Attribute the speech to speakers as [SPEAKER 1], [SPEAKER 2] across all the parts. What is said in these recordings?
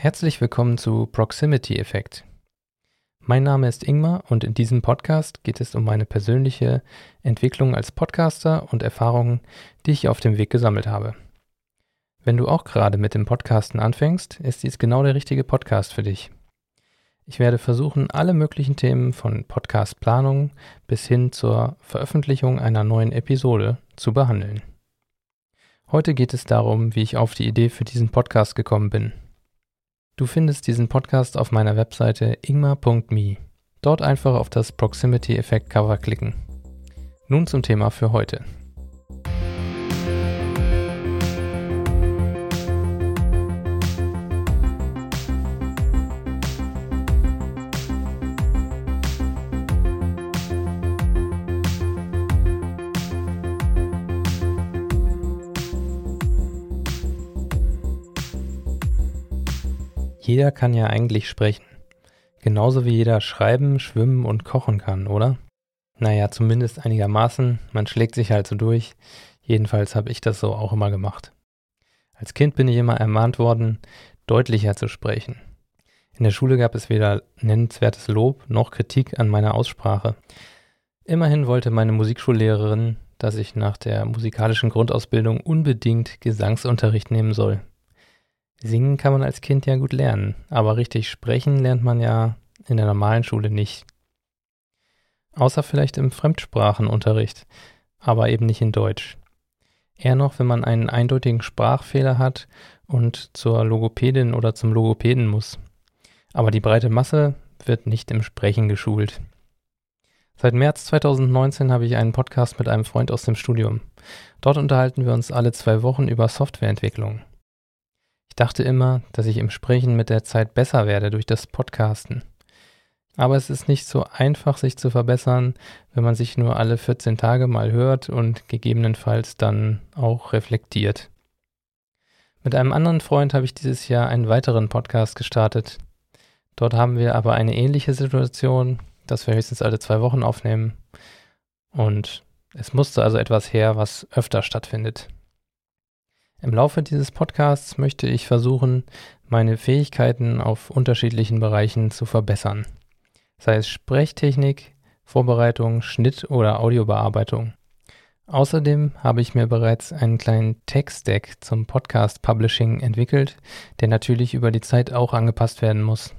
[SPEAKER 1] Herzlich willkommen zu Proximity Effekt. Mein Name ist Ingmar und in diesem Podcast geht es um meine persönliche Entwicklung als Podcaster und Erfahrungen, die ich auf dem Weg gesammelt habe. Wenn du auch gerade mit dem Podcasten anfängst, ist dies genau der richtige Podcast für dich. Ich werde versuchen, alle möglichen Themen von Podcastplanung bis hin zur Veröffentlichung einer neuen Episode zu behandeln. Heute geht es darum, wie ich auf die Idee für diesen Podcast gekommen bin. Du findest diesen Podcast auf meiner Webseite ingmar.me. Dort einfach auf das Proximity Effect Cover klicken. Nun zum Thema für heute. Jeder kann ja eigentlich sprechen. Genauso wie jeder schreiben, schwimmen und kochen kann, oder? Naja, zumindest einigermaßen. Man schlägt sich halt so durch. Jedenfalls habe ich das so auch immer gemacht. Als Kind bin ich immer ermahnt worden, deutlicher zu sprechen. In der Schule gab es weder nennenswertes Lob noch Kritik an meiner Aussprache. Immerhin wollte meine Musikschullehrerin, dass ich nach der musikalischen Grundausbildung unbedingt Gesangsunterricht nehmen soll. Singen kann man als Kind ja gut lernen, aber richtig sprechen lernt man ja in der normalen Schule nicht. Außer vielleicht im Fremdsprachenunterricht, aber eben nicht in Deutsch. Eher noch, wenn man einen eindeutigen Sprachfehler hat und zur Logopädin oder zum Logopäden muss. Aber die breite Masse wird nicht im Sprechen geschult. Seit März 2019 habe ich einen Podcast mit einem Freund aus dem Studium. Dort unterhalten wir uns alle zwei Wochen über Softwareentwicklung dachte immer, dass ich im Sprechen mit der Zeit besser werde durch das Podcasten. Aber es ist nicht so einfach, sich zu verbessern, wenn man sich nur alle 14 Tage mal hört und gegebenenfalls dann auch reflektiert. Mit einem anderen Freund habe ich dieses Jahr einen weiteren Podcast gestartet. Dort haben wir aber eine ähnliche Situation, dass wir höchstens alle zwei Wochen aufnehmen. Und es musste also etwas her, was öfter stattfindet. Im Laufe dieses Podcasts möchte ich versuchen, meine Fähigkeiten auf unterschiedlichen Bereichen zu verbessern. Sei es Sprechtechnik, Vorbereitung, Schnitt oder Audiobearbeitung. Außerdem habe ich mir bereits einen kleinen Tech-Stack zum Podcast Publishing entwickelt, der natürlich über die Zeit auch angepasst werden muss.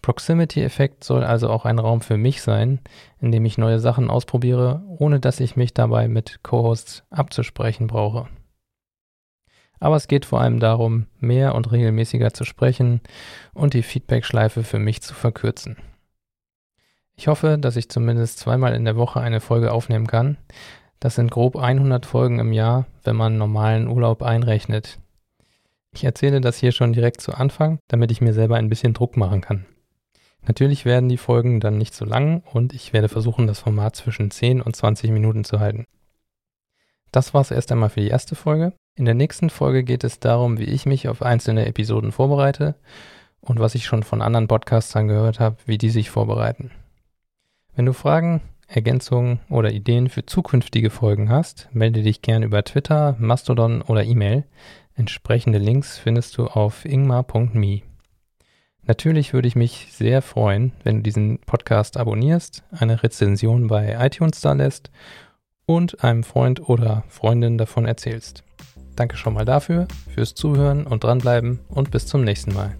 [SPEAKER 1] Proximity Effekt soll also auch ein Raum für mich sein, in dem ich neue Sachen ausprobiere, ohne dass ich mich dabei mit Co-Hosts abzusprechen brauche. Aber es geht vor allem darum, mehr und regelmäßiger zu sprechen und die Feedback-Schleife für mich zu verkürzen. Ich hoffe, dass ich zumindest zweimal in der Woche eine Folge aufnehmen kann. Das sind grob 100 Folgen im Jahr, wenn man normalen Urlaub einrechnet. Ich erzähle das hier schon direkt zu Anfang, damit ich mir selber ein bisschen Druck machen kann. Natürlich werden die Folgen dann nicht so lang und ich werde versuchen, das Format zwischen 10 und 20 Minuten zu halten. Das war es erst einmal für die erste Folge. In der nächsten Folge geht es darum, wie ich mich auf einzelne Episoden vorbereite und was ich schon von anderen Podcastern gehört habe, wie die sich vorbereiten. Wenn du Fragen, Ergänzungen oder Ideen für zukünftige Folgen hast, melde dich gern über Twitter, Mastodon oder E-Mail. Entsprechende Links findest du auf ingmar.me. Natürlich würde ich mich sehr freuen, wenn du diesen Podcast abonnierst, eine Rezension bei iTunes da lässt und einem Freund oder Freundin davon erzählst. Danke schon mal dafür, fürs Zuhören und dranbleiben und bis zum nächsten Mal.